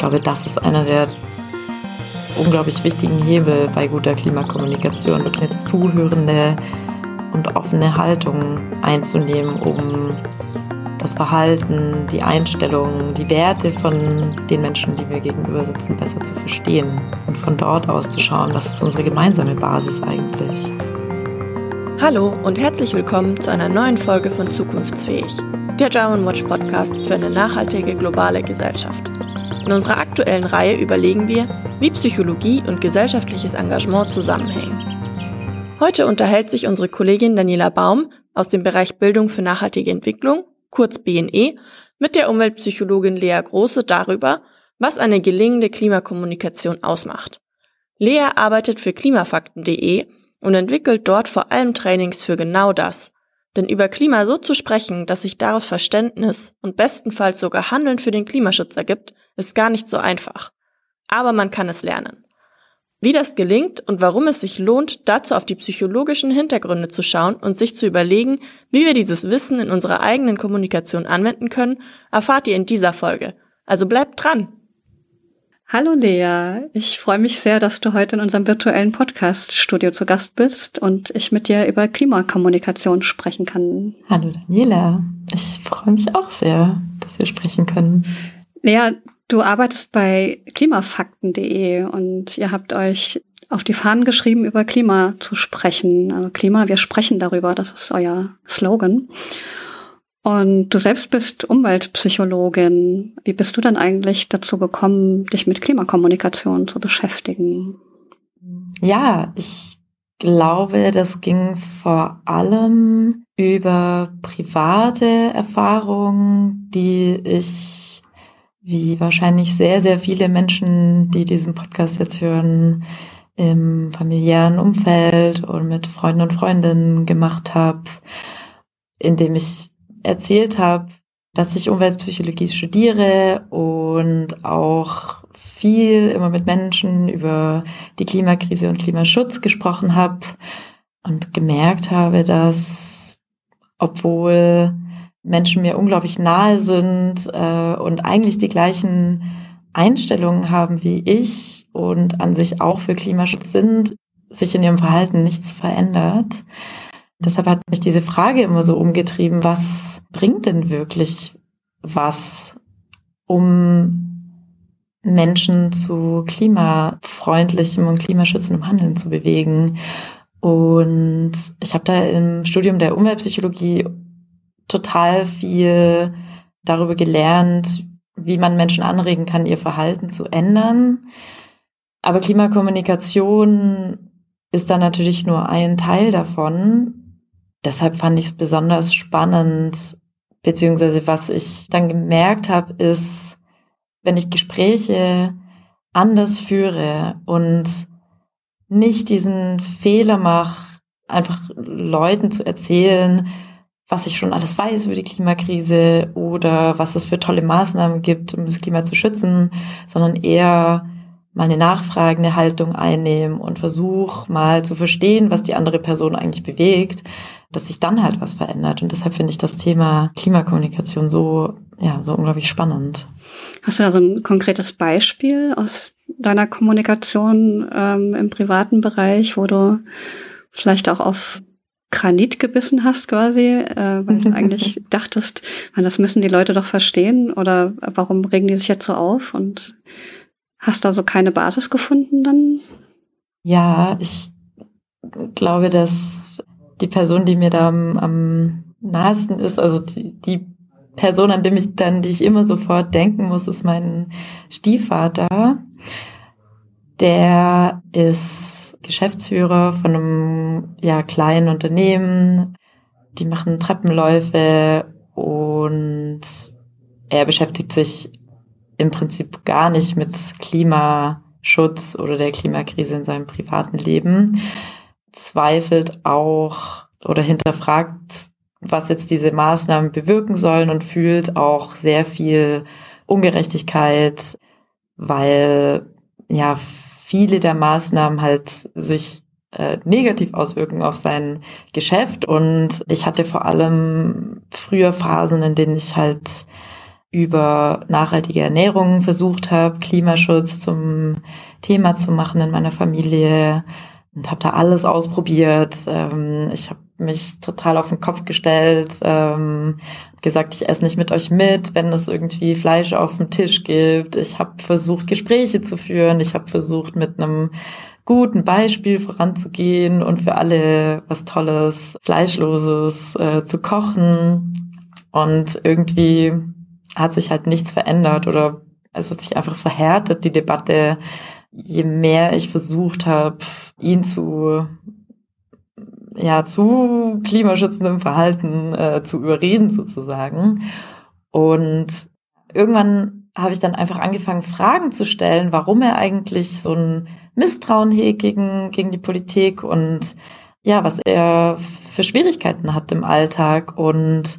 glaube, das ist einer der unglaublich wichtigen Hebel bei guter Klimakommunikation, wirklich eine zuhörende und offene Haltung einzunehmen, um das Verhalten, die Einstellungen, die Werte von den Menschen, die wir gegenüber sitzen, besser zu verstehen und von dort aus zu schauen, was ist unsere gemeinsame Basis eigentlich. Hallo und herzlich willkommen zu einer neuen Folge von Zukunftsfähig, der German Watch Podcast für eine nachhaltige globale Gesellschaft. In unserer aktuellen Reihe überlegen wir, wie Psychologie und gesellschaftliches Engagement zusammenhängen. Heute unterhält sich unsere Kollegin Daniela Baum aus dem Bereich Bildung für nachhaltige Entwicklung, kurz BNE, mit der Umweltpsychologin Lea Große darüber, was eine gelingende Klimakommunikation ausmacht. Lea arbeitet für klimafakten.de und entwickelt dort vor allem Trainings für genau das. Denn über Klima so zu sprechen, dass sich daraus Verständnis und bestenfalls sogar Handeln für den Klimaschutz ergibt, ist gar nicht so einfach. Aber man kann es lernen. Wie das gelingt und warum es sich lohnt, dazu auf die psychologischen Hintergründe zu schauen und sich zu überlegen, wie wir dieses Wissen in unserer eigenen Kommunikation anwenden können, erfahrt ihr in dieser Folge. Also bleibt dran! Hallo Lea, ich freue mich sehr, dass du heute in unserem virtuellen Podcast-Studio zu Gast bist und ich mit dir über Klimakommunikation sprechen kann. Hallo Daniela, ich freue mich auch sehr, dass wir sprechen können. Lea, du arbeitest bei klimafakten.de und ihr habt euch auf die Fahnen geschrieben, über Klima zu sprechen. Also Klima, wir sprechen darüber, das ist euer Slogan. Und du selbst bist Umweltpsychologin. Wie bist du denn eigentlich dazu gekommen, dich mit Klimakommunikation zu beschäftigen? Ja, ich glaube, das ging vor allem über private Erfahrungen, die ich, wie wahrscheinlich sehr, sehr viele Menschen, die diesen Podcast jetzt hören, im familiären Umfeld und mit Freunden und Freundinnen gemacht habe, indem ich erzählt habe, dass ich Umweltpsychologie studiere und auch viel immer mit Menschen über die Klimakrise und Klimaschutz gesprochen habe und gemerkt habe, dass obwohl Menschen mir unglaublich nahe sind äh, und eigentlich die gleichen Einstellungen haben wie ich und an sich auch für Klimaschutz sind, sich in ihrem Verhalten nichts verändert. Deshalb hat mich diese Frage immer so umgetrieben, was bringt denn wirklich was, um Menschen zu klimafreundlichem und klimaschützendem Handeln zu bewegen. Und ich habe da im Studium der Umweltpsychologie total viel darüber gelernt, wie man Menschen anregen kann, ihr Verhalten zu ändern. Aber Klimakommunikation ist da natürlich nur ein Teil davon deshalb fand ich es besonders spannend, beziehungsweise was ich dann gemerkt habe, ist, wenn ich Gespräche anders führe und nicht diesen Fehler mache, einfach Leuten zu erzählen, was ich schon alles weiß über die Klimakrise oder was es für tolle Maßnahmen gibt, um das Klima zu schützen, sondern eher mal eine nachfragende Haltung einnehmen und versuch mal zu verstehen, was die andere Person eigentlich bewegt, dass sich dann halt was verändert. Und deshalb finde ich das Thema Klimakommunikation so, ja, so unglaublich spannend. Hast du da so ein konkretes Beispiel aus deiner Kommunikation ähm, im privaten Bereich, wo du vielleicht auch auf Granit gebissen hast quasi, äh, weil du eigentlich dachtest, man, das müssen die Leute doch verstehen oder warum regen die sich jetzt so auf und Hast da so keine Basis gefunden dann? Ja, ich glaube, dass die Person, die mir da am, am nahesten ist, also die, die Person, an die ich dann, die ich immer sofort denken muss, ist mein Stiefvater. Der ist Geschäftsführer von einem ja, kleinen Unternehmen. Die machen Treppenläufe und er beschäftigt sich im Prinzip gar nicht mit Klimaschutz oder der Klimakrise in seinem privaten Leben, zweifelt auch oder hinterfragt, was jetzt diese Maßnahmen bewirken sollen und fühlt auch sehr viel Ungerechtigkeit, weil ja viele der Maßnahmen halt sich äh, negativ auswirken auf sein Geschäft. Und ich hatte vor allem früher Phasen, in denen ich halt über nachhaltige Ernährung versucht habe, Klimaschutz zum Thema zu machen in meiner Familie und habe da alles ausprobiert. Ähm, ich habe mich total auf den Kopf gestellt, ähm, gesagt, ich esse nicht mit euch mit, wenn es irgendwie Fleisch auf dem Tisch gibt. Ich habe versucht, Gespräche zu führen. Ich habe versucht, mit einem guten Beispiel voranzugehen und für alle was Tolles, Fleischloses äh, zu kochen. Und irgendwie hat sich halt nichts verändert oder es hat sich einfach verhärtet, die Debatte, je mehr ich versucht habe, ihn zu ja zu klimaschützendem Verhalten äh, zu überreden sozusagen. Und irgendwann habe ich dann einfach angefangen, Fragen zu stellen, warum er eigentlich so ein Misstrauen hegt gegen, gegen die Politik und ja, was er für Schwierigkeiten hat im Alltag. Und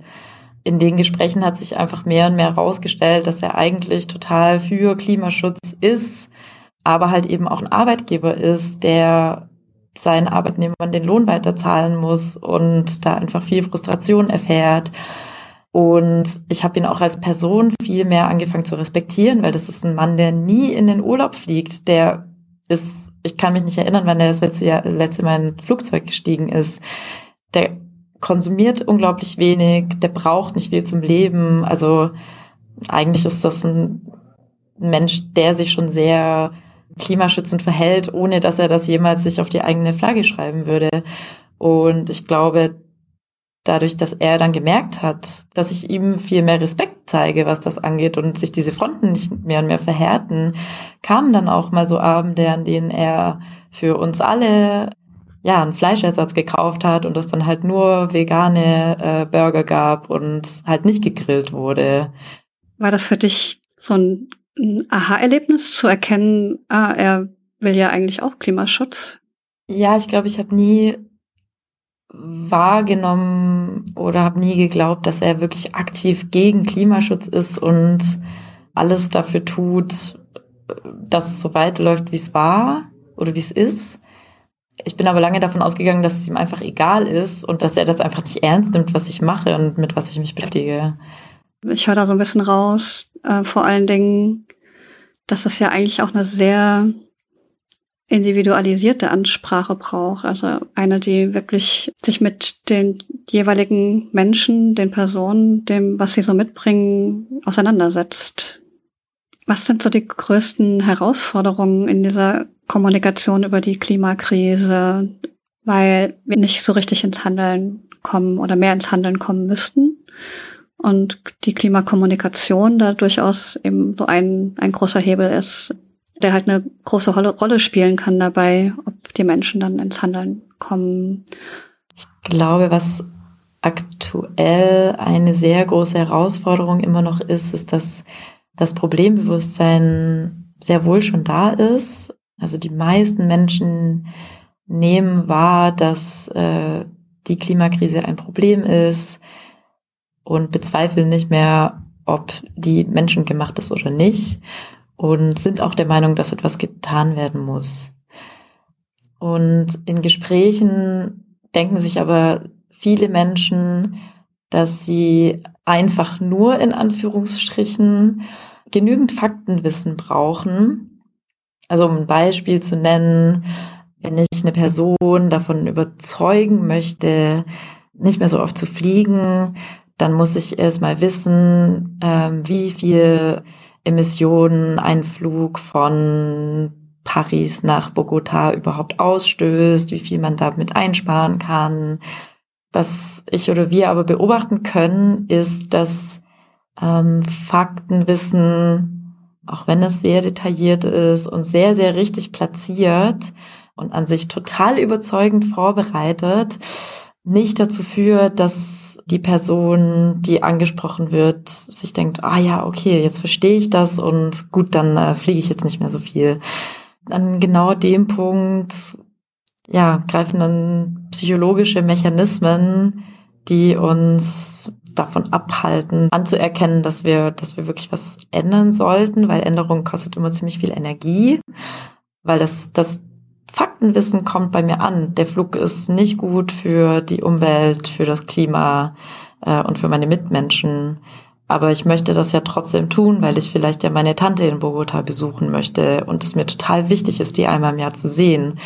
in den Gesprächen hat sich einfach mehr und mehr herausgestellt, dass er eigentlich total für Klimaschutz ist, aber halt eben auch ein Arbeitgeber ist, der seinen Arbeitnehmern den Lohn weiterzahlen muss und da einfach viel Frustration erfährt. Und ich habe ihn auch als Person viel mehr angefangen zu respektieren, weil das ist ein Mann, der nie in den Urlaub fliegt. Der ist, ich kann mich nicht erinnern, wann er das letzte, Jahr, letzte Mal in ein Flugzeug gestiegen ist. Der konsumiert unglaublich wenig, der braucht nicht viel zum Leben. Also eigentlich ist das ein Mensch, der sich schon sehr klimaschützend verhält, ohne dass er das jemals sich auf die eigene Flagge schreiben würde. Und ich glaube, dadurch, dass er dann gemerkt hat, dass ich ihm viel mehr Respekt zeige, was das angeht und sich diese Fronten nicht mehr und mehr verhärten, kamen dann auch mal so Abende, an denen er für uns alle ja, einen Fleischersatz gekauft hat und es dann halt nur vegane äh, Burger gab und halt nicht gegrillt wurde. War das für dich so ein ein Aha-Erlebnis zu erkennen, ah, er will ja eigentlich auch Klimaschutz? Ja, ich glaube, ich habe nie wahrgenommen oder habe nie geglaubt, dass er wirklich aktiv gegen Klimaschutz ist und alles dafür tut, dass es so weiterläuft, wie es war oder wie es ist. Ich bin aber lange davon ausgegangen, dass es ihm einfach egal ist und dass er das einfach nicht ernst nimmt, was ich mache und mit was ich mich beschäftige. Ich höre da so ein bisschen raus, äh, vor allen Dingen, dass es ja eigentlich auch eine sehr individualisierte Ansprache braucht. Also eine, die wirklich sich mit den jeweiligen Menschen, den Personen, dem, was sie so mitbringen, auseinandersetzt. Was sind so die größten Herausforderungen in dieser Kommunikation über die Klimakrise, weil wir nicht so richtig ins Handeln kommen oder mehr ins Handeln kommen müssten? Und die Klimakommunikation da durchaus eben so ein, ein großer Hebel ist, der halt eine große Rolle spielen kann dabei, ob die Menschen dann ins Handeln kommen. Ich glaube, was aktuell eine sehr große Herausforderung immer noch ist, ist, dass das Problembewusstsein sehr wohl schon da ist. Also die meisten Menschen nehmen wahr, dass äh, die Klimakrise ein Problem ist, und bezweifeln nicht mehr, ob die menschengemacht ist oder nicht und sind auch der Meinung, dass etwas getan werden muss. Und in Gesprächen denken sich aber viele Menschen, dass sie einfach nur in Anführungsstrichen genügend Faktenwissen brauchen. Also um ein Beispiel zu nennen, wenn ich eine Person davon überzeugen möchte, nicht mehr so oft zu fliegen, dann muss ich erstmal wissen, ähm, wie viel Emissionen ein Flug von Paris nach Bogota überhaupt ausstößt, wie viel man damit einsparen kann. Was ich oder wir aber beobachten können, ist, dass ähm, Faktenwissen, auch wenn es sehr detailliert ist und sehr, sehr richtig platziert und an sich total überzeugend vorbereitet, nicht dazu führt, dass die Person, die angesprochen wird, sich denkt, ah ja, okay, jetzt verstehe ich das und gut, dann äh, fliege ich jetzt nicht mehr so viel. An genau dem Punkt, ja, greifen dann psychologische Mechanismen, die uns davon abhalten, anzuerkennen, dass wir, dass wir wirklich was ändern sollten, weil Änderung kostet immer ziemlich viel Energie, weil das, das Faktenwissen kommt bei mir an. Der Flug ist nicht gut für die Umwelt, für das Klima äh, und für meine Mitmenschen. Aber ich möchte das ja trotzdem tun, weil ich vielleicht ja meine Tante in Bogota besuchen möchte und es mir total wichtig ist, die einmal im Jahr zu sehen.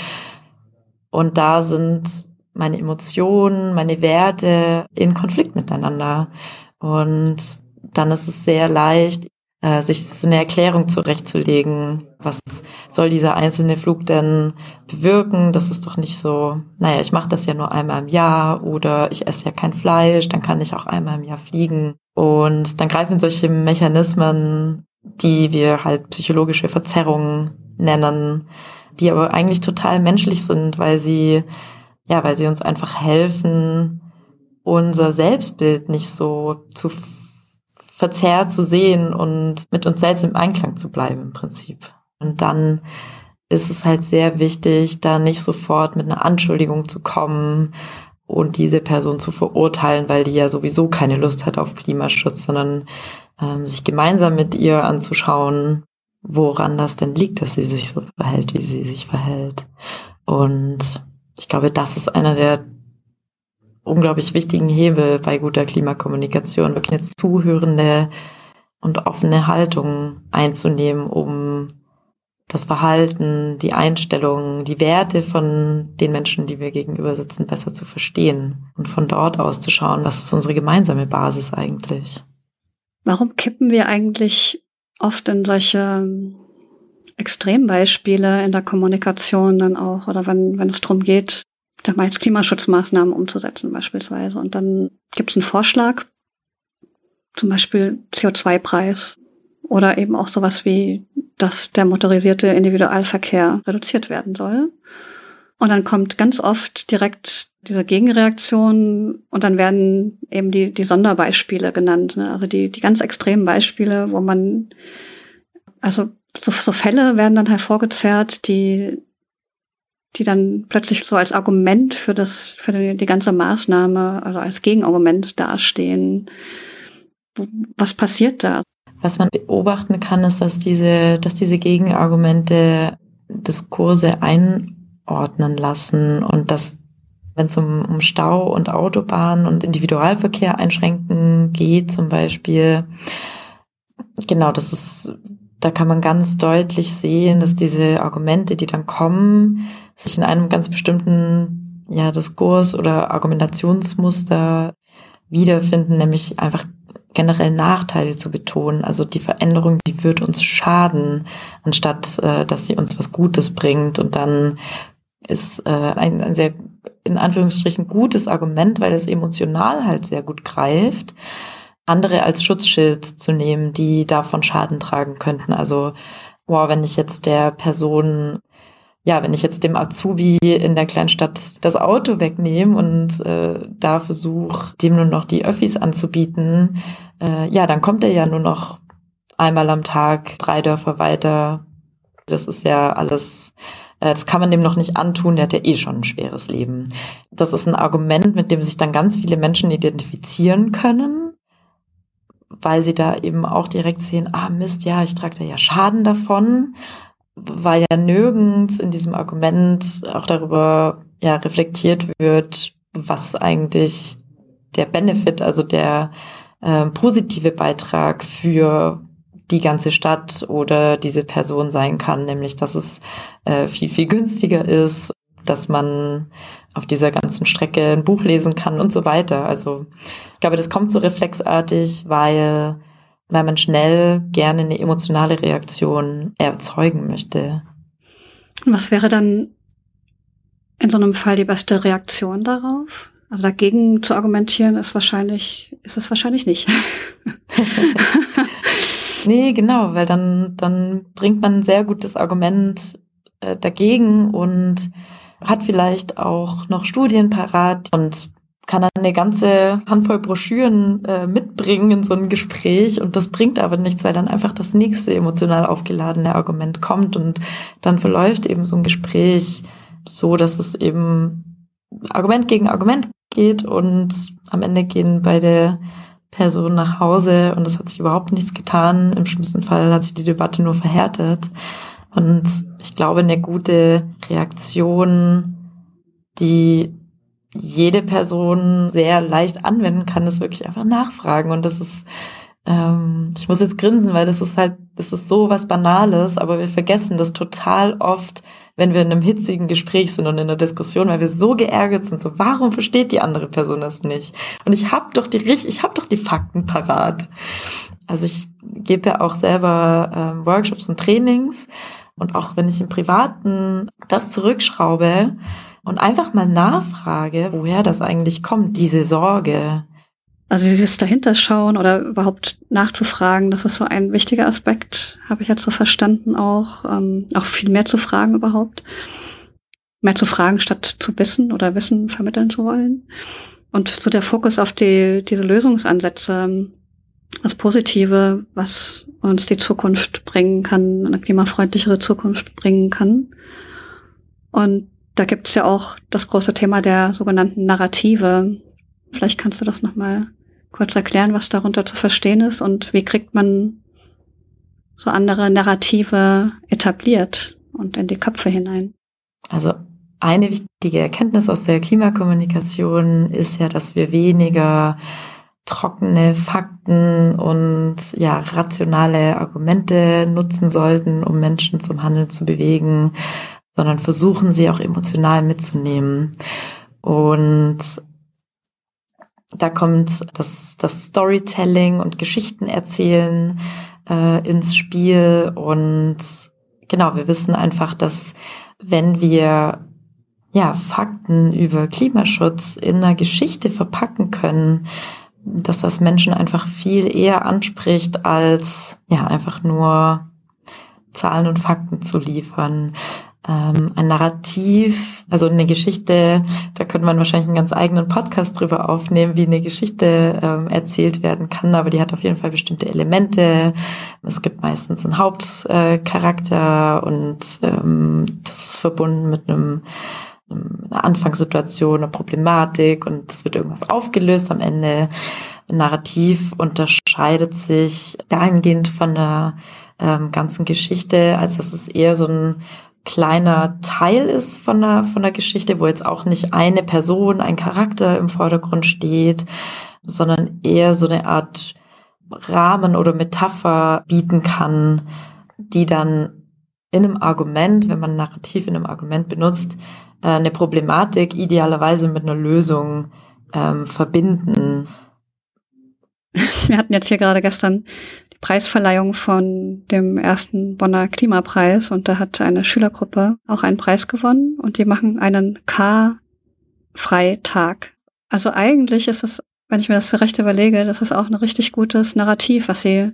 Und da sind meine Emotionen, meine Werte in Konflikt miteinander. Und dann ist es sehr leicht, äh, sich so eine Erklärung zurechtzulegen. Was soll dieser einzelne Flug denn bewirken? Das ist doch nicht so, naja, ich mache das ja nur einmal im Jahr oder ich esse ja kein Fleisch, dann kann ich auch einmal im Jahr fliegen. Und dann greifen solche Mechanismen, die wir halt psychologische Verzerrungen nennen, die aber eigentlich total menschlich sind, weil sie, ja, weil sie uns einfach helfen, unser Selbstbild nicht so zu verzerrt zu sehen und mit uns selbst im Einklang zu bleiben im Prinzip. Und dann ist es halt sehr wichtig, da nicht sofort mit einer Anschuldigung zu kommen und diese Person zu verurteilen, weil die ja sowieso keine Lust hat auf Klimaschutz, sondern ähm, sich gemeinsam mit ihr anzuschauen, woran das denn liegt, dass sie sich so verhält, wie sie sich verhält. Und ich glaube, das ist einer der unglaublich wichtigen Hebel bei guter Klimakommunikation, wirklich eine zuhörende und offene Haltung einzunehmen, um das Verhalten, die Einstellungen, die Werte von den Menschen, die wir gegenüber sitzen, besser zu verstehen und von dort aus zu schauen, was ist unsere gemeinsame Basis eigentlich. Warum kippen wir eigentlich oft in solche Extrembeispiele in der Kommunikation dann auch oder wenn, wenn es darum geht, damals Klimaschutzmaßnahmen umzusetzen beispielsweise. Und dann gibt es einen Vorschlag, zum Beispiel CO2-Preis oder eben auch sowas wie, dass der motorisierte Individualverkehr reduziert werden soll. Und dann kommt ganz oft direkt diese Gegenreaktion und dann werden eben die, die Sonderbeispiele genannt. Ne? Also die, die ganz extremen Beispiele, wo man, also so, so Fälle werden dann hervorgezerrt, die die dann plötzlich so als Argument für das, für die, ganze Maßnahme, also als Gegenargument dastehen. Was passiert da? Was man beobachten kann, ist, dass diese, dass diese Gegenargumente Diskurse einordnen lassen und dass wenn es um, um Stau und Autobahn und Individualverkehr einschränken geht, zum Beispiel, genau, das ist, da kann man ganz deutlich sehen, dass diese Argumente, die dann kommen, sich in einem ganz bestimmten ja, Diskurs oder Argumentationsmuster wiederfinden, nämlich einfach generell Nachteile zu betonen. Also die Veränderung, die wird uns schaden, anstatt äh, dass sie uns was Gutes bringt. Und dann ist äh, ein, ein sehr in Anführungsstrichen gutes Argument, weil es emotional halt sehr gut greift, andere als Schutzschild zu nehmen, die davon Schaden tragen könnten. Also, wow, wenn ich jetzt der Person ja, wenn ich jetzt dem Azubi in der Kleinstadt das Auto wegnehme und äh, da versuche, dem nur noch die Öffis anzubieten, äh, ja, dann kommt er ja nur noch einmal am Tag drei Dörfer weiter. Das ist ja alles, äh, das kann man dem noch nicht antun, der hat ja eh schon ein schweres Leben. Das ist ein Argument, mit dem sich dann ganz viele Menschen identifizieren können, weil sie da eben auch direkt sehen, ah Mist, ja, ich trage da ja Schaden davon weil ja nirgends in diesem Argument auch darüber ja reflektiert wird, was eigentlich der Benefit, also der äh, positive Beitrag für die ganze Stadt oder diese Person sein kann, nämlich dass es äh, viel, viel günstiger ist, dass man auf dieser ganzen Strecke ein Buch lesen kann und so weiter. Also ich glaube, das kommt so reflexartig, weil weil man schnell gerne eine emotionale Reaktion erzeugen möchte. Was wäre dann in so einem Fall die beste Reaktion darauf? Also dagegen zu argumentieren ist wahrscheinlich, ist es wahrscheinlich nicht. nee, genau, weil dann, dann bringt man ein sehr gutes Argument äh, dagegen und hat vielleicht auch noch Studien parat und kann dann eine ganze Handvoll Broschüren äh, mitbringen in so ein Gespräch und das bringt aber nichts, weil dann einfach das nächste emotional aufgeladene Argument kommt und dann verläuft eben so ein Gespräch so, dass es eben Argument gegen Argument geht und am Ende gehen beide Personen nach Hause und es hat sich überhaupt nichts getan. Im schlimmsten Fall hat sich die Debatte nur verhärtet. Und ich glaube, eine gute Reaktion, die jede Person sehr leicht anwenden kann, ist wirklich einfach nachfragen. Und das ist ähm, ich muss jetzt grinsen, weil das ist halt, das ist so was Banales, aber wir vergessen das total oft, wenn wir in einem hitzigen Gespräch sind und in einer Diskussion, weil wir so geärgert sind, so warum versteht die andere Person das nicht? Und ich habe doch die ich habe doch die Fakten parat. Also ich gebe ja auch selber ähm, Workshops und Trainings und auch wenn ich im Privaten das zurückschraube und einfach mal nachfrage, woher das eigentlich kommt, diese Sorge. Also dieses dahinterschauen oder überhaupt nachzufragen, das ist so ein wichtiger Aspekt, habe ich jetzt so verstanden auch. Ähm, auch viel mehr zu fragen überhaupt. Mehr zu fragen, statt zu wissen oder Wissen vermitteln zu wollen. Und so der Fokus auf die, diese Lösungsansätze, das Positive, was uns die Zukunft bringen kann, eine klimafreundlichere Zukunft bringen kann. Und da gibt's ja auch das große Thema der sogenannten Narrative. Vielleicht kannst du das nochmal kurz erklären, was darunter zu verstehen ist und wie kriegt man so andere Narrative etabliert und in die Köpfe hinein. Also eine wichtige Erkenntnis aus der Klimakommunikation ist ja, dass wir weniger trockene Fakten und ja rationale Argumente nutzen sollten, um Menschen zum Handeln zu bewegen, sondern versuchen sie auch emotional mitzunehmen. Und da kommt das, das Storytelling und Geschichten erzählen äh, ins Spiel. Und genau, wir wissen einfach, dass wenn wir ja Fakten über Klimaschutz in einer Geschichte verpacken können, dass das Menschen einfach viel eher anspricht, als ja einfach nur Zahlen und Fakten zu liefern ähm, ein Narrativ, also eine Geschichte, da könnte man wahrscheinlich einen ganz eigenen Podcast drüber aufnehmen, wie eine Geschichte ähm, erzählt werden kann, aber die hat auf jeden Fall bestimmte Elemente. Es gibt meistens einen Hauptcharakter äh, und ähm, das ist verbunden mit einem einer Anfangssituation, einer Problematik und es wird irgendwas aufgelöst am Ende. Narrativ unterscheidet sich dahingehend von der ähm, ganzen Geschichte, als dass es eher so ein kleiner Teil ist von der, von der Geschichte, wo jetzt auch nicht eine Person, ein Charakter im Vordergrund steht, sondern eher so eine Art Rahmen oder Metapher bieten kann, die dann in einem Argument, wenn man Narrativ in einem Argument benutzt, äh, eine Problematik idealerweise mit einer Lösung ähm, verbinden. Wir hatten jetzt hier gerade gestern Preisverleihung von dem ersten Bonner Klimapreis und da hat eine Schülergruppe auch einen Preis gewonnen und die machen einen K-Freitag. Also eigentlich ist es, wenn ich mir das recht überlege, das ist auch ein richtig gutes Narrativ, was sie,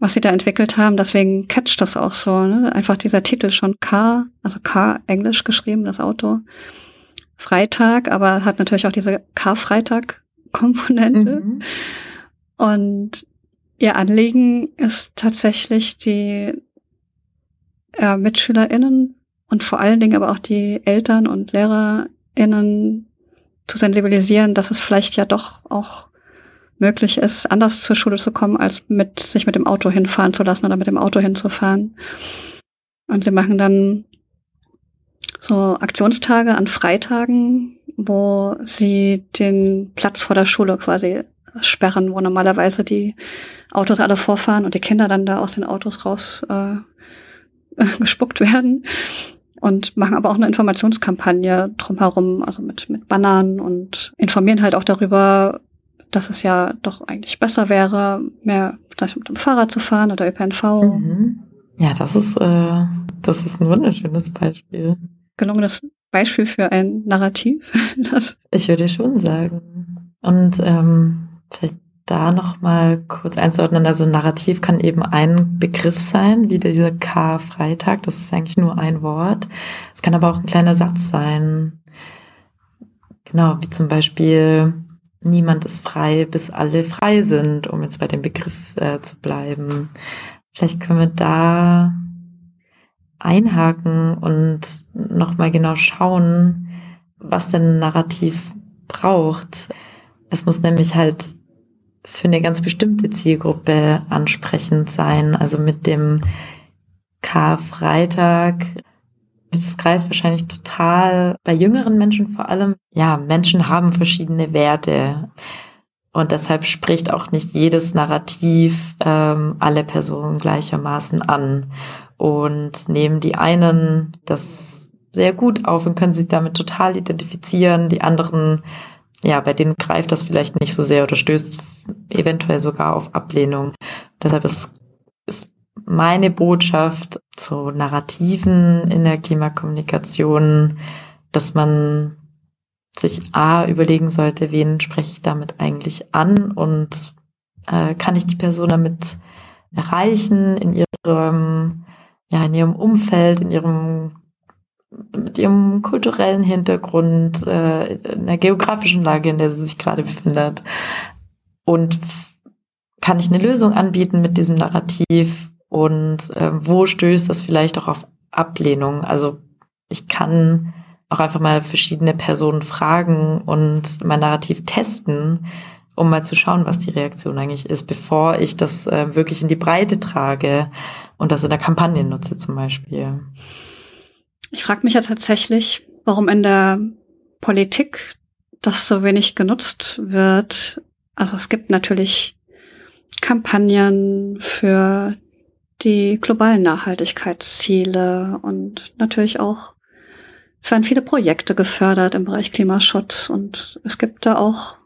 was sie da entwickelt haben. Deswegen catcht das auch so, ne? Einfach dieser Titel schon K, also K Englisch geschrieben, das Auto. Freitag, aber hat natürlich auch diese K-Freitag-Komponente. Mhm. Und Ihr Anliegen ist tatsächlich die äh, MitschülerInnen und vor allen Dingen aber auch die Eltern und LehrerInnen zu sensibilisieren, dass es vielleicht ja doch auch möglich ist, anders zur Schule zu kommen, als mit, sich mit dem Auto hinfahren zu lassen oder mit dem Auto hinzufahren. Und sie machen dann so Aktionstage an Freitagen, wo sie den Platz vor der Schule quasi sperren, wo normalerweise die Autos alle vorfahren und die Kinder dann da aus den Autos raus äh, gespuckt werden. Und machen aber auch eine Informationskampagne drumherum, also mit, mit Bannern und informieren halt auch darüber, dass es ja doch eigentlich besser wäre, mehr vielleicht mit dem Fahrrad zu fahren oder ÖPNV. Mhm. Ja, das ist, äh, das ist ein wunderschönes Beispiel. Gelungenes Beispiel für ein Narrativ. ich würde schon sagen. Und ähm, vielleicht da nochmal kurz einzuordnen. Also Narrativ kann eben ein Begriff sein, wie dieser K-Freitag. Das ist eigentlich nur ein Wort. Es kann aber auch ein kleiner Satz sein. Genau, wie zum Beispiel, niemand ist frei, bis alle frei sind, um jetzt bei dem Begriff äh, zu bleiben. Vielleicht können wir da einhaken und nochmal genau schauen, was denn ein Narrativ braucht. Es muss nämlich halt für eine ganz bestimmte Zielgruppe ansprechend sein. Also mit dem Karfreitag, das greift wahrscheinlich total bei jüngeren Menschen vor allem. Ja, Menschen haben verschiedene Werte. Und deshalb spricht auch nicht jedes Narrativ ähm, alle Personen gleichermaßen an. Und nehmen die einen das sehr gut auf und können sich damit total identifizieren. Die anderen, ja, bei denen greift das vielleicht nicht so sehr oder stößt eventuell sogar auf Ablehnung. Deshalb ist, ist meine Botschaft zu Narrativen in der Klimakommunikation, dass man sich A überlegen sollte, wen spreche ich damit eigentlich an und äh, kann ich die Person damit erreichen in ihrem, ja, in ihrem Umfeld, in ihrem mit ihrem kulturellen Hintergrund, äh, in der geografischen Lage, in der sie sich gerade befindet. Und kann ich eine Lösung anbieten mit diesem Narrativ und äh, wo stößt das vielleicht auch auf Ablehnung? Also ich kann auch einfach mal verschiedene Personen fragen und mein Narrativ testen, um mal zu schauen, was die Reaktion eigentlich ist, bevor ich das äh, wirklich in die Breite trage und das in der Kampagne nutze zum Beispiel. Ich frage mich ja tatsächlich, warum in der Politik das so wenig genutzt wird. Also es gibt natürlich Kampagnen für die globalen Nachhaltigkeitsziele und natürlich auch es werden viele Projekte gefördert im Bereich Klimaschutz und es gibt da auch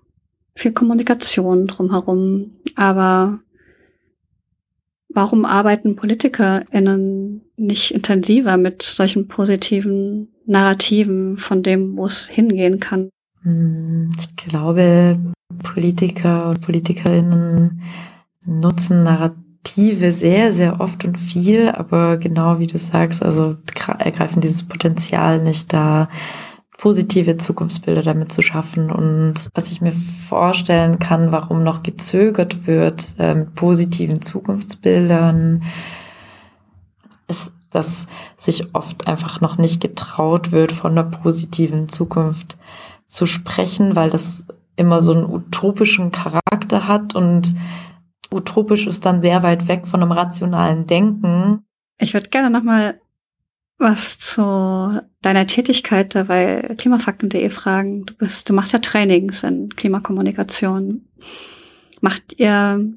viel Kommunikation drumherum. Aber warum arbeiten PolitikerInnen nicht intensiver mit solchen positiven Narrativen von dem, wo es hingehen kann? Hm, ich glaube, Politiker und PolitikerInnen nutzen Narrative Perspektive sehr, sehr oft und viel, aber genau wie du sagst, also ergreifen dieses Potenzial nicht da, positive Zukunftsbilder damit zu schaffen. Und was ich mir vorstellen kann, warum noch gezögert wird äh, mit positiven Zukunftsbildern, ist, dass sich oft einfach noch nicht getraut wird, von einer positiven Zukunft zu sprechen, weil das immer so einen utopischen Charakter hat und utopisch ist dann sehr weit weg von einem rationalen Denken. Ich würde gerne nochmal was zu deiner Tätigkeit dabei klimafakten.de fragen. Du bist, du machst ja Trainings in Klimakommunikation. Macht ihr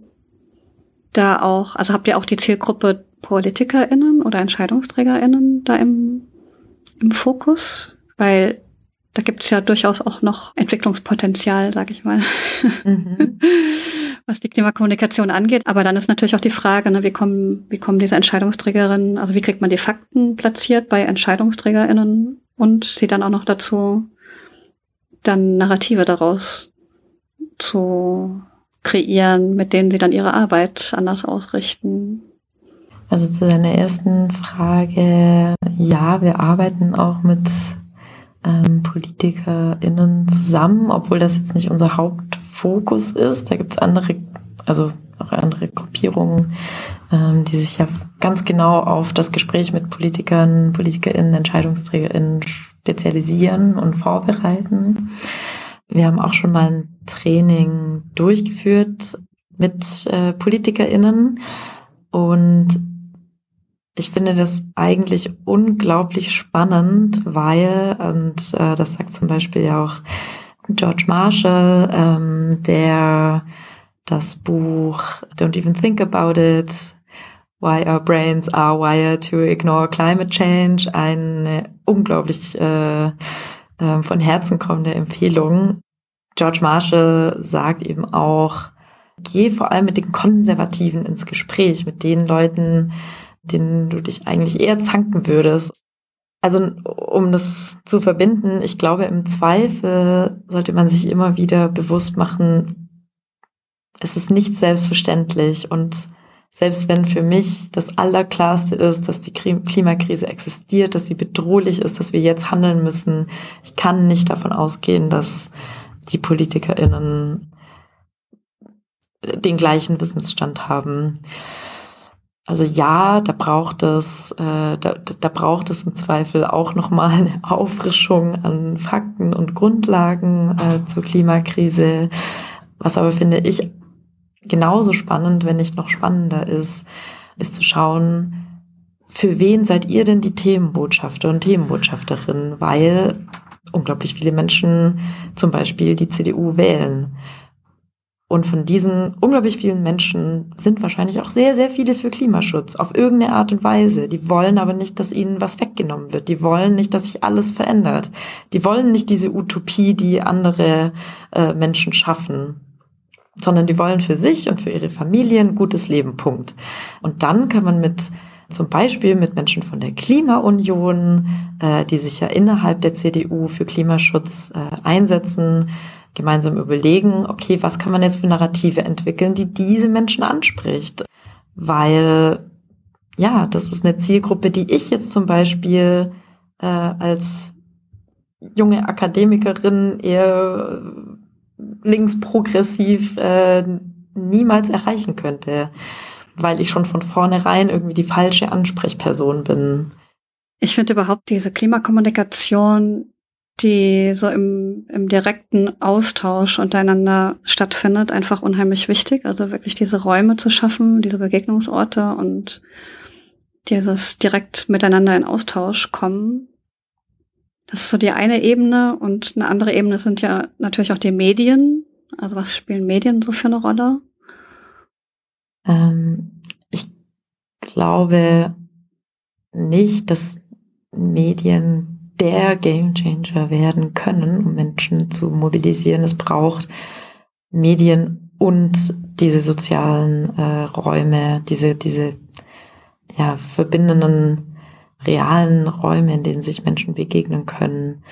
da auch, also habt ihr auch die Zielgruppe PolitikerInnen oder EntscheidungsträgerInnen da im, im Fokus? Weil da gibt es ja durchaus auch noch Entwicklungspotenzial, sag ich mal. Mhm. was die Klimakommunikation angeht. Aber dann ist natürlich auch die Frage, ne, wie kommen, wie kommen diese Entscheidungsträgerinnen, also wie kriegt man die Fakten platziert bei EntscheidungsträgerInnen und sie dann auch noch dazu, dann Narrative daraus zu kreieren, mit denen sie dann ihre Arbeit anders ausrichten. Also zu deiner ersten Frage, ja, wir arbeiten auch mit ähm, PolitikerInnen zusammen, obwohl das jetzt nicht unser Hauptfokus ist. Da gibt es andere, also auch andere Gruppierungen, ähm, die sich ja ganz genau auf das Gespräch mit Politikern, PolitikerInnen, EntscheidungsträgerInnen spezialisieren und vorbereiten. Wir haben auch schon mal ein Training durchgeführt mit äh, PolitikerInnen und ich finde das eigentlich unglaublich spannend, weil, und äh, das sagt zum Beispiel ja auch George Marshall, ähm, der das Buch Don't Even Think About It, Why Our Brains Are Wired to Ignore Climate Change, eine unglaublich äh, äh, von Herzen kommende Empfehlung. George Marshall sagt eben auch, geh vor allem mit den Konservativen ins Gespräch, mit den Leuten, denen du dich eigentlich eher zanken würdest. Also um das zu verbinden, ich glaube, im Zweifel sollte man sich immer wieder bewusst machen, es ist nicht selbstverständlich und selbst wenn für mich das Allerklarste ist, dass die Klimakrise existiert, dass sie bedrohlich ist, dass wir jetzt handeln müssen, ich kann nicht davon ausgehen, dass die PolitikerInnen den gleichen Wissensstand haben. Also ja, da braucht es, äh, da, da braucht es im Zweifel auch nochmal eine Auffrischung an Fakten und Grundlagen äh, zur Klimakrise. Was aber finde ich genauso spannend, wenn nicht noch spannender ist, ist zu schauen, für wen seid ihr denn die Themenbotschafter und Themenbotschafterinnen? Weil unglaublich viele Menschen zum Beispiel die CDU wählen. Und von diesen unglaublich vielen Menschen sind wahrscheinlich auch sehr, sehr viele für Klimaschutz auf irgendeine Art und Weise. Die wollen aber nicht, dass ihnen was weggenommen wird. Die wollen nicht, dass sich alles verändert. Die wollen nicht diese Utopie, die andere äh, Menschen schaffen, sondern die wollen für sich und für ihre Familie ein gutes Leben. Punkt. Und dann kann man mit zum Beispiel mit Menschen von der Klimaunion, äh, die sich ja innerhalb der CDU für Klimaschutz äh, einsetzen, gemeinsam überlegen, okay, was kann man jetzt für Narrative entwickeln, die diese Menschen anspricht? Weil, ja, das ist eine Zielgruppe, die ich jetzt zum Beispiel äh, als junge Akademikerin eher linksprogressiv äh, niemals erreichen könnte, weil ich schon von vornherein irgendwie die falsche Ansprechperson bin. Ich finde überhaupt diese Klimakommunikation die so im, im direkten Austausch untereinander stattfindet, einfach unheimlich wichtig. Also wirklich diese Räume zu schaffen, diese Begegnungsorte und dieses direkt miteinander in Austausch kommen. Das ist so die eine Ebene und eine andere Ebene sind ja natürlich auch die Medien. Also was spielen Medien so für eine Rolle? Ähm, ich glaube nicht, dass Medien der Gamechanger werden können, um Menschen zu mobilisieren. Es braucht Medien und diese sozialen äh, Räume, diese, diese ja, verbindenden realen Räume, in denen sich Menschen begegnen können.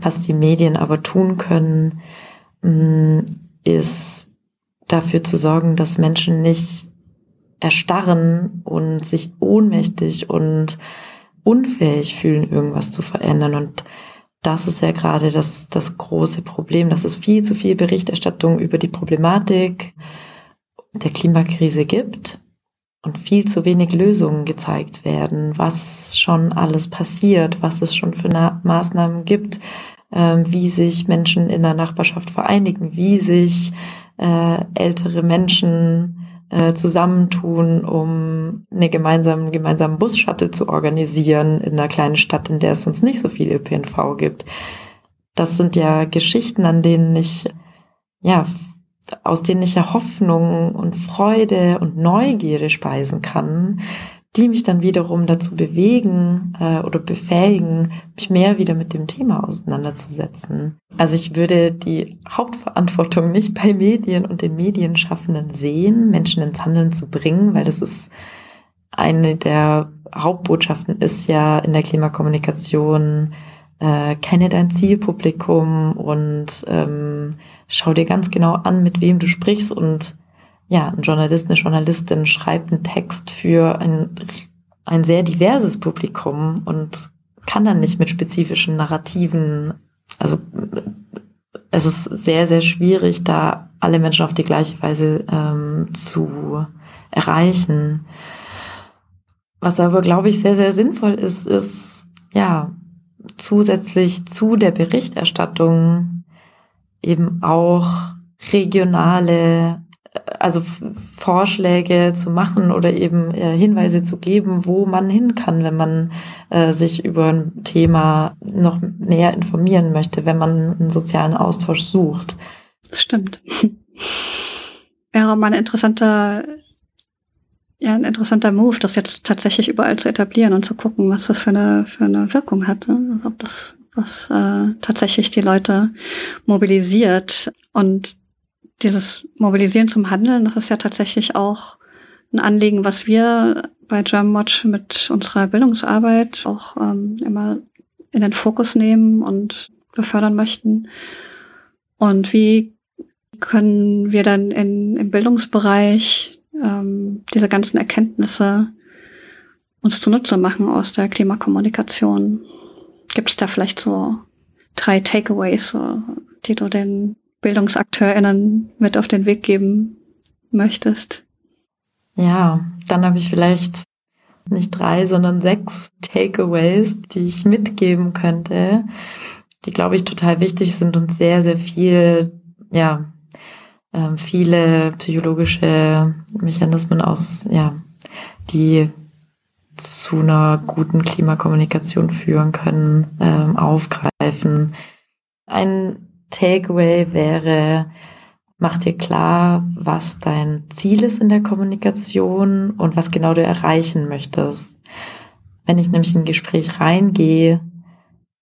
Was die Medien aber tun können, mh, mm, ist dafür zu sorgen, dass Menschen nicht erstarren und sich ohnmächtig und unfähig fühlen, irgendwas zu verändern. Und das ist ja gerade das, das große Problem, dass es viel zu viel Berichterstattung über die Problematik der Klimakrise gibt und viel zu wenig Lösungen gezeigt werden, was schon alles passiert, was es schon für Maßnahmen gibt, äh, wie sich Menschen in der Nachbarschaft vereinigen, wie sich äh, ältere Menschen äh, zusammentun, um eine gemeinsame, gemeinsamen Bus-Shuttle zu organisieren in einer kleinen Stadt, in der es sonst nicht so viel ÖPNV gibt. Das sind ja Geschichten, an denen ich, ja, aus denen ich ja Hoffnung und Freude und Neugierde speisen kann, die mich dann wiederum dazu bewegen äh, oder befähigen, mich mehr wieder mit dem Thema auseinanderzusetzen. Also ich würde die Hauptverantwortung nicht bei Medien und den Medienschaffenden sehen, Menschen ins Handeln zu bringen, weil das ist eine der Hauptbotschaften ist ja in der Klimakommunikation, äh, kenne dein Zielpublikum und ähm, schau dir ganz genau an, mit wem du sprichst und ja, ein Journalist, eine Journalistin schreibt einen Text für ein, ein sehr diverses Publikum und kann dann nicht mit spezifischen Narrativen, also es ist sehr, sehr schwierig, da alle Menschen auf die gleiche Weise ähm, zu erreichen. Was aber, glaube ich, sehr, sehr sinnvoll ist, ist, ja, zusätzlich zu der Berichterstattung eben auch regionale also Vorschläge zu machen oder eben äh, Hinweise zu geben, wo man hin kann, wenn man äh, sich über ein Thema noch näher informieren möchte, wenn man einen sozialen Austausch sucht. Das stimmt. Wäre mal ein interessanter, ja, ein interessanter Move, das jetzt tatsächlich überall zu etablieren und zu gucken, was das für eine, für eine Wirkung hat. Ne? Also ob das was äh, tatsächlich die Leute mobilisiert. Und dieses Mobilisieren zum Handeln, das ist ja tatsächlich auch ein Anliegen, was wir bei Germanwatch mit unserer Bildungsarbeit auch ähm, immer in den Fokus nehmen und befördern möchten. Und wie können wir dann in, im Bildungsbereich ähm, diese ganzen Erkenntnisse uns zunutze machen aus der Klimakommunikation? Gibt es da vielleicht so drei Takeaways, so, die du den BildungsakteurInnen mit auf den Weg geben möchtest? Ja, dann habe ich vielleicht nicht drei, sondern sechs Takeaways, die ich mitgeben könnte, die, glaube ich, total wichtig sind und sehr, sehr viel, ja, äh, viele psychologische Mechanismen aus, ja, die zu einer guten Klimakommunikation führen können, ähm, aufgreifen. Ein Takeaway wäre, Mach dir klar, was dein Ziel ist in der Kommunikation und was genau du erreichen möchtest. Wenn ich nämlich in ein Gespräch reingehe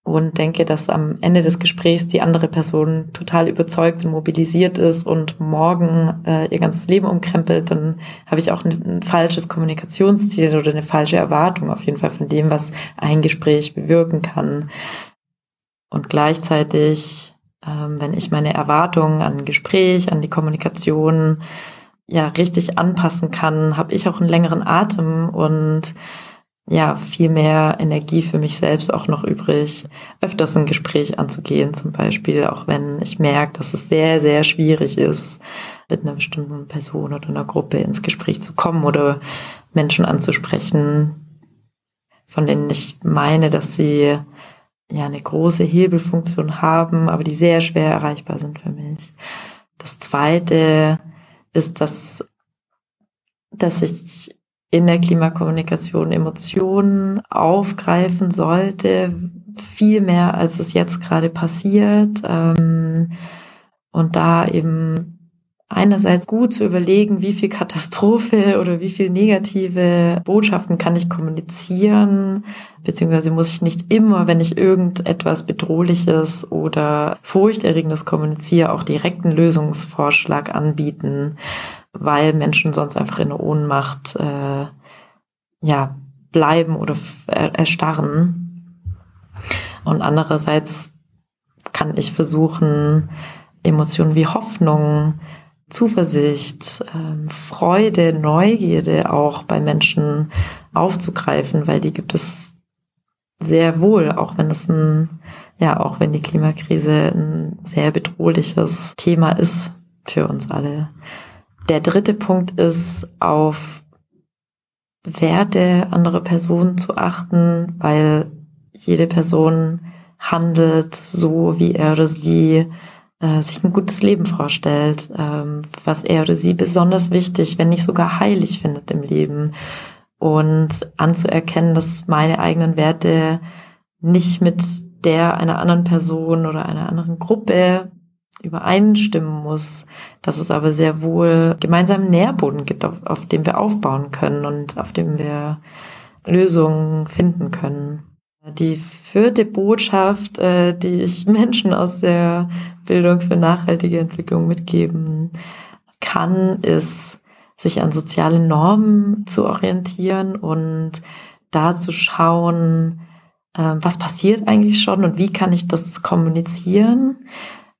und denke, dass am Ende des Gesprächs die andere Person total überzeugt und mobilisiert ist und morgen äh, ihr ganzes Leben umkrempelt, dann habe ich auch ein, ein, falsches Kommunikationsziel oder eine falsche Erwartung auf jeden Fall von dem, was ein Gespräch bewirken kann. Und gleichzeitig ähm, wenn ich meine Erwartungen an Gespräch, an die Kommunikation ja richtig anpassen kann, habe ich auch einen längeren Atem und ja, viel mehr Energie für mich selbst auch noch übrig, öfters ein Gespräch anzugehen, zum Beispiel, auch wenn ich merke, dass es sehr, sehr schwierig ist, mit einer bestimmten Person oder einer Gruppe ins Gespräch zu kommen oder Menschen anzusprechen, von denen ich meine, dass sie ja eine große Hebelfunktion haben, aber die sehr schwer erreichbar sind für mich. Das zweite ist, dass, dass ich in der Klimakommunikation Emotionen aufgreifen sollte, viel mehr als es jetzt gerade passiert. Ähm, und da eben einerseits gut zu überlegen, wie viel Katastrophe oder wie viel negative Botschaften kann ich kommunizieren, beziehungsweise muss ich nicht immer, wenn ich irgendetwas Bedrohliches oder Furchterregendes kommuniziere, auch direkt einen Lösungsvorschlag anbieten, weil Menschen sonst einfach in der Ohnmacht äh, ja, bleiben oder erstarren. Und andererseits kann ich versuchen, Emotionen wie Hoffnung, Zuversicht, ähm, Freude, Neugierde auch bei Menschen aufzugreifen, weil die gibt es sehr wohl, auch wenn es ein, ja, auch wenn die Klimakrise ein sehr bedrohliches Thema ist für uns alle. Der dritte Punkt ist, auf Werte anderer Personen zu achten, weil jede Person handelt so, wie er oder sie äh, sich ein gutes Leben vorstellt, ähm, was er oder sie besonders wichtig, wenn nicht sogar heilig findet im Leben. Und anzuerkennen, dass meine eigenen Werte nicht mit der einer anderen Person oder einer anderen Gruppe übereinstimmen muss, dass es aber sehr wohl gemeinsamen Nährboden gibt, auf, auf dem wir aufbauen können und auf dem wir Lösungen finden können. Die vierte Botschaft, äh, die ich Menschen aus der Bildung für nachhaltige Entwicklung mitgeben kann, ist, sich an sozialen Normen zu orientieren und da zu schauen, äh, was passiert eigentlich schon und wie kann ich das kommunizieren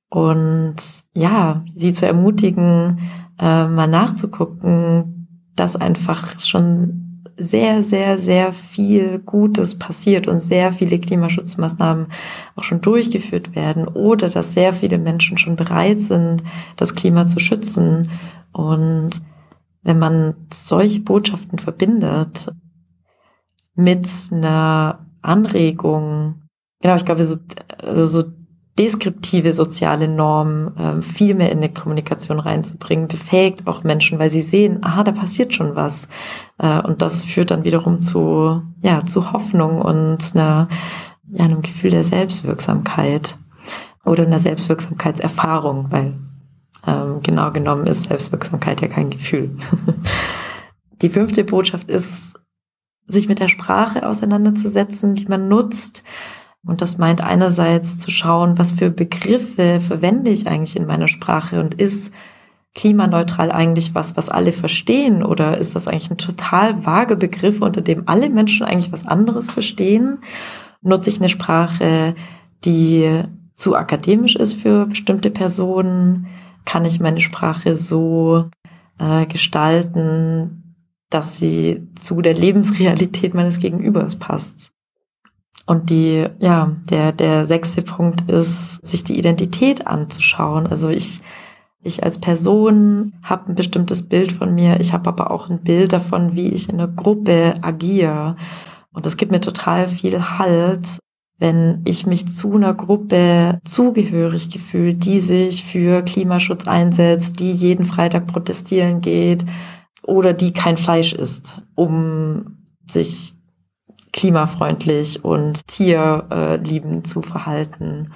und ja, sie zu ermutigen, äh, mal nachzugucken, dass einfach schon sehr, sehr, sehr viel Gutes passiert und sehr viele Klimaschutzmaßnahmen auch schon durchgeführt werden oder dass sehr viele Menschen schon bereit sind, das Klima zu schützen. Und wenn man solche Botschaften verbindet mit einer Anregung, genau, ich glaube, so, also so deskriptive soziale Normen äh, viel mehr in die Kommunikation reinzubringen, befähigt auch Menschen, weil sie sehen, aha, da passiert schon was. Äh, und das führt dann wiederum zu, ja, zu Hoffnung und einer, ja, einem Gefühl der Selbstwirksamkeit oder einer Selbstwirksamkeitserfahrung, weil ähm, genau genommen ist Selbstwirksamkeit ja kein Gefühl. die fünfte Botschaft ist, sich mit der Sprache auseinanderzusetzen, die man nutzt, und das meint einerseits zu schauen, was für Begriffe verwende ich eigentlich in meiner Sprache und ist klimaneutral eigentlich was, was alle verstehen oder ist das eigentlich ein total vage Begriff, unter dem alle Menschen eigentlich was anderes verstehen? Nutze ich eine Sprache, die zu akademisch ist für bestimmte Personen? Kann ich meine Sprache so äh, gestalten, dass sie zu der Lebensrealität meines Gegenübers passt? Und die, ja, der, der sechste Punkt ist, sich die Identität anzuschauen. Also ich, ich als Person habe ein bestimmtes Bild von mir. Ich habe aber auch ein Bild davon, wie ich in der Gruppe agiere. Und das gibt mir total viel Halt, wenn ich mich zu einer Gruppe zugehörig gefühle, die sich für Klimaschutz einsetzt, die jeden Freitag protestieren geht oder die kein Fleisch isst, um sich klimafreundlich und tierliebend zu verhalten.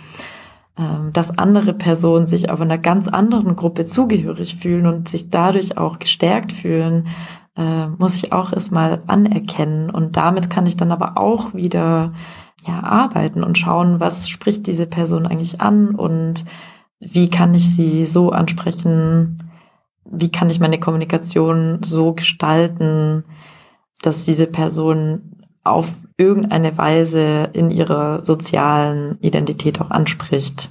ähm, dass andere Personen sich aber einer ganz anderen Gruppe zugehörig fühlen und sich dadurch auch gestärkt fühlen, äh, muss ich auch erstmal anerkennen. Und damit kann ich dann aber auch wieder ja, arbeiten und schauen, was spricht diese Person eigentlich an und wie kann ich sie so ansprechen, wie kann ich meine Kommunikation so gestalten, dass diese Person auf irgendeine Weise in ihrer sozialen Identität auch anspricht.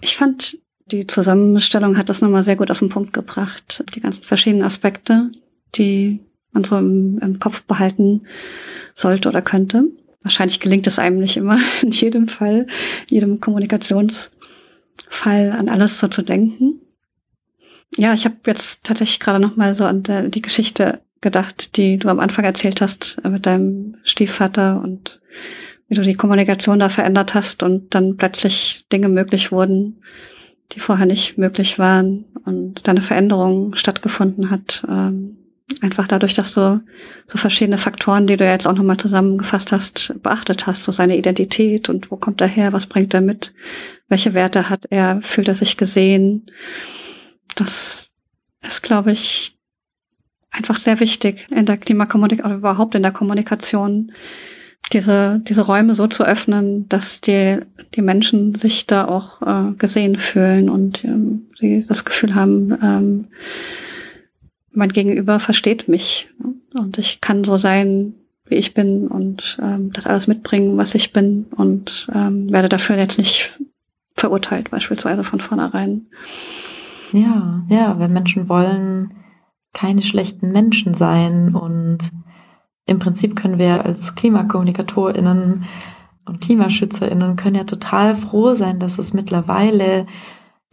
Ich fand, die Zusammenstellung hat das nochmal sehr gut auf den Punkt gebracht. Die ganzen verschiedenen Aspekte, die man so im, im Kopf behalten sollte oder könnte. Wahrscheinlich gelingt es einem nicht immer, in jedem Fall, jedem Kommunikationsfall an alles so zu denken. Ja, ich habe jetzt tatsächlich gerade noch mal so an der, die Geschichte gedacht, die du am Anfang erzählt hast äh, mit deinem Stiefvater und wie du die Kommunikation da verändert hast und dann plötzlich Dinge möglich wurden, die vorher nicht möglich waren und deine Veränderung stattgefunden hat. Ähm, einfach dadurch, dass du so verschiedene Faktoren, die du jetzt auch nochmal zusammengefasst hast, beachtet hast, so seine Identität und wo kommt er her, was bringt er mit, welche Werte hat er, fühlt er sich gesehen. Das ist, glaube ich, einfach sehr wichtig in der Klimakommunikation, oder überhaupt in der Kommunikation, diese, diese Räume so zu öffnen, dass die, die Menschen sich da auch äh, gesehen fühlen und ähm, sie das Gefühl haben, ähm, mein Gegenüber versteht mich und ich kann so sein, wie ich bin und ähm, das alles mitbringen, was ich bin und ähm, werde dafür jetzt nicht verurteilt, beispielsweise von vornherein. Ja, ja, wenn Menschen wollen keine schlechten Menschen sein und im Prinzip können wir als KlimakommunikatorInnen und KlimaschützerInnen können ja total froh sein, dass es mittlerweile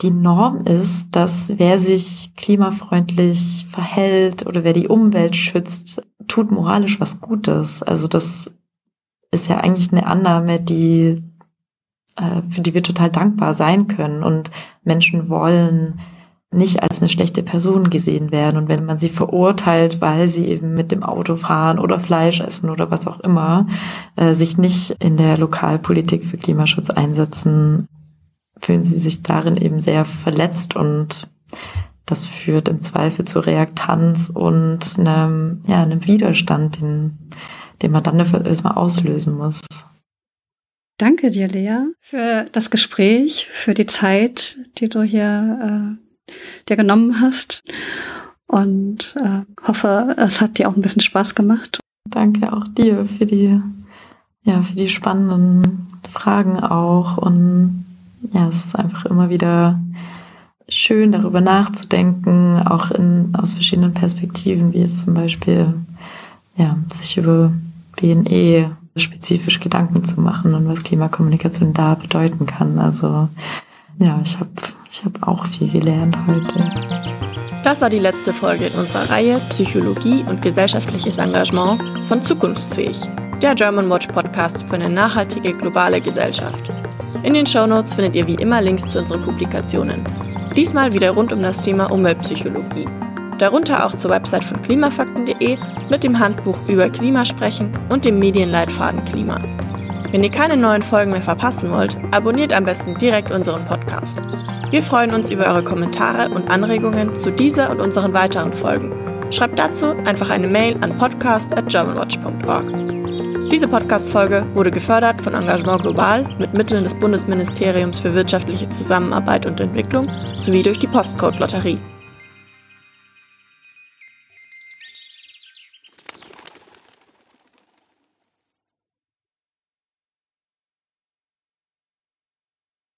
die Norm ist, dass wer sich klimafreundlich verhält oder wer die Umwelt schützt, tut moralisch was Gutes. Also das ist ja eigentlich eine Annahme, die, äh, für die wir total dankbar sein können. Und Menschen wollen nicht als eine schlechte Person gesehen werden. Und wenn man sie verurteilt, weil sie eben mit dem Auto fahren oder Fleisch essen oder was auch immer, äh, sich nicht in der Lokalpolitik für Klimaschutz einsetzen, fühlen sie sich darin eben sehr verletzt und das führt im Zweifel zu Reaktanz und einem, ja, einem Widerstand, den, den man dann erstmal auslösen muss. Danke dir, Lea, für das Gespräch, für die Zeit, die du hier äh, dir genommen hast. Und äh, hoffe, es hat dir auch ein bisschen Spaß gemacht. Danke auch dir für die, ja, für die spannenden Fragen auch und ja, es ist einfach immer wieder schön, darüber nachzudenken, auch in, aus verschiedenen Perspektiven, wie jetzt zum Beispiel, ja, sich über BNE spezifisch Gedanken zu machen und was Klimakommunikation da bedeuten kann. Also, ja, ich habe ich hab auch viel gelernt heute. Das war die letzte Folge in unserer Reihe Psychologie und gesellschaftliches Engagement von Zukunftsfähig, der German Watch Podcast für eine nachhaltige globale Gesellschaft. In den Shownotes findet ihr wie immer Links zu unseren Publikationen. Diesmal wieder rund um das Thema Umweltpsychologie. Darunter auch zur Website von klimafakten.de mit dem Handbuch über Klimasprechen und dem Medienleitfaden Klima. Wenn ihr keine neuen Folgen mehr verpassen wollt, abonniert am besten direkt unseren Podcast. Wir freuen uns über eure Kommentare und Anregungen zu dieser und unseren weiteren Folgen. Schreibt dazu einfach eine Mail an podcast@germanwatch.org. Diese Podcast-Folge wurde gefördert von Engagement Global mit Mitteln des Bundesministeriums für wirtschaftliche Zusammenarbeit und Entwicklung sowie durch die Postcode-Lotterie.